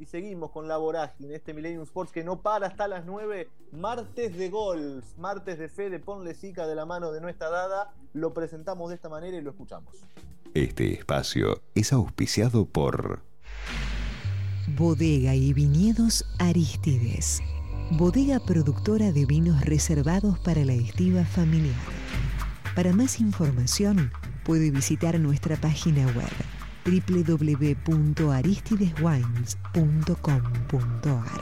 y seguimos con la vorágine, este Millennium Sports que no para hasta las 9, martes de golf, martes de fe de Ponle Sica de la mano de nuestra dada, lo presentamos de esta manera y lo escuchamos. Este espacio es auspiciado por Bodega y Viñedos Aristides. Bodega productora de vinos reservados para la estiva familiar. Para más información, puede visitar nuestra página web www.aristideswines.com.ar.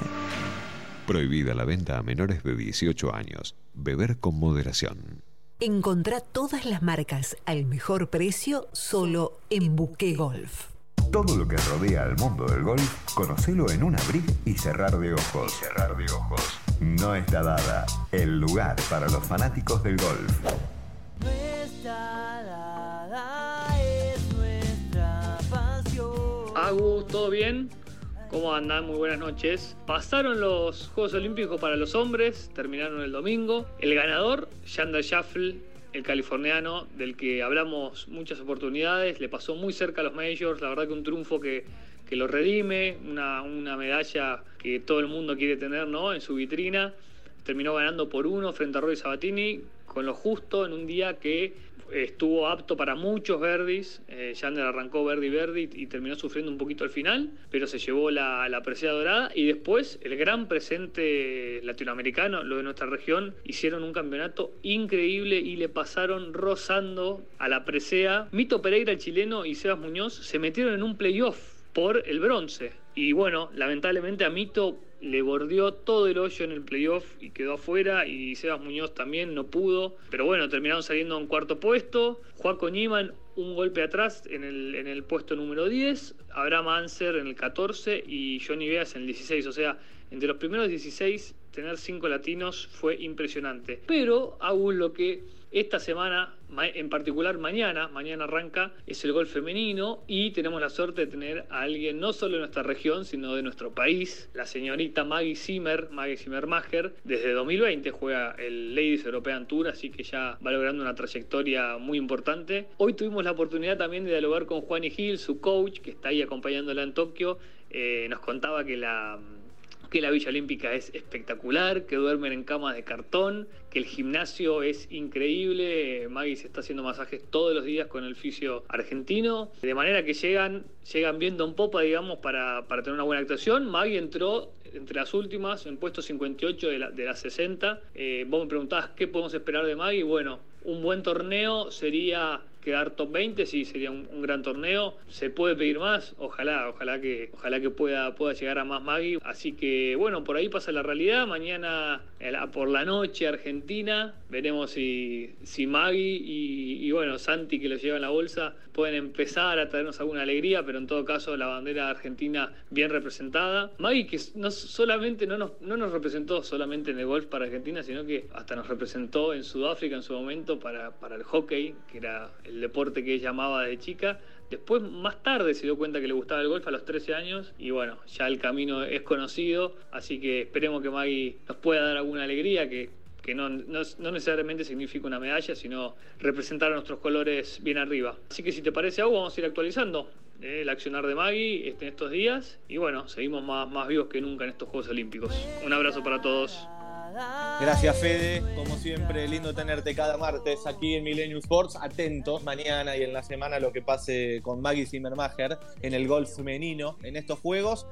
Prohibida la venta a menores de 18 años. Beber con moderación. Encontrá todas las marcas al mejor precio solo en Buque Golf. Todo lo que rodea al mundo del golf, conocelo en un abrir y cerrar de ojos. cerrar de ojos. No está dada el lugar para los fanáticos del golf. Agu, ¿Cómo andan? Muy buenas noches. Pasaron los Juegos Olímpicos para los hombres, terminaron el domingo. El ganador, Yander Shuffle, el californiano, del que hablamos muchas oportunidades, le pasó muy cerca a los majors, la verdad que un triunfo que, que lo redime, una, una medalla que todo el mundo quiere tener ¿no? en su vitrina. Terminó ganando por uno frente a Roy Sabatini, con lo justo en un día que estuvo apto para muchos verdis. Eh, Yander arrancó verdi verdi y terminó sufriendo un poquito al final, pero se llevó la, la presea dorada. Y después el gran presente latinoamericano, lo de nuestra región, hicieron un campeonato increíble y le pasaron rozando a la presea. Mito Pereira, el chileno, y Sebas Muñoz se metieron en un playoff por el bronce. Y bueno, lamentablemente a Mito le bordeó todo el hoyo en el playoff y quedó afuera y Sebas Muñoz también no pudo. Pero bueno, terminaron saliendo en cuarto puesto. Juaco Niman un golpe atrás en el, en el puesto número 10. Abraham Anser en el 14 y Johnny Beas en el 16. O sea, entre los primeros 16 tener cinco latinos fue impresionante. Pero aún lo que esta semana, en particular mañana, mañana arranca, es el golf femenino y tenemos la suerte de tener a alguien no solo de nuestra región, sino de nuestro país, la señorita Maggie Zimmer, Maggie Zimmermacher, desde 2020 juega el Ladies European Tour, así que ya va logrando una trayectoria muy importante. Hoy tuvimos la oportunidad también de dialogar con Juani Hill, su coach, que está ahí acompañándola en Tokio, eh, nos contaba que la que la Villa Olímpica es espectacular, que duermen en camas de cartón, que el gimnasio es increíble. Maggie se está haciendo masajes todos los días con el fisio argentino. De manera que llegan, llegan viendo un popa, digamos, para, para tener una buena actuación. Maggie entró entre las últimas, en puesto 58 de, la, de las 60. Eh, vos me preguntabas qué podemos esperar de Maggie. Bueno, un buen torneo sería quedar top 20, sí, sería un, gran torneo. Se puede pedir más, ojalá, ojalá que, ojalá que pueda, pueda llegar a más Maggie. Así que bueno, por ahí pasa la realidad. Mañana por la noche Argentina, veremos si, si Maggie y, y, bueno, Santi que lo lleva en la bolsa pueden empezar a traernos alguna alegría, pero en todo caso la bandera argentina bien representada. Maggie que no solamente no nos, no nos representó solamente en el golf para Argentina, sino que hasta nos representó en Sudáfrica en su momento para, para el hockey, que era el deporte que ella amaba de chica. Después, más tarde, se dio cuenta que le gustaba el golf a los 13 años y bueno, ya el camino es conocido, así que esperemos que Maggie nos pueda dar alguna alegría, que, que no, no, necesariamente significa una medalla, sino representar a nuestros colores bien arriba. Así que si te parece algo, vamos a ir actualizando eh, el accionar de Maggie en estos días y bueno, seguimos más, más vivos que nunca en estos Juegos Olímpicos. Un abrazo para todos. Gracias, Fede. Como siempre, lindo tenerte cada martes aquí en Millennium Sports. Atentos mañana y en la semana lo que pase con Maggie Zimmermacher en el golf femenino en estos juegos.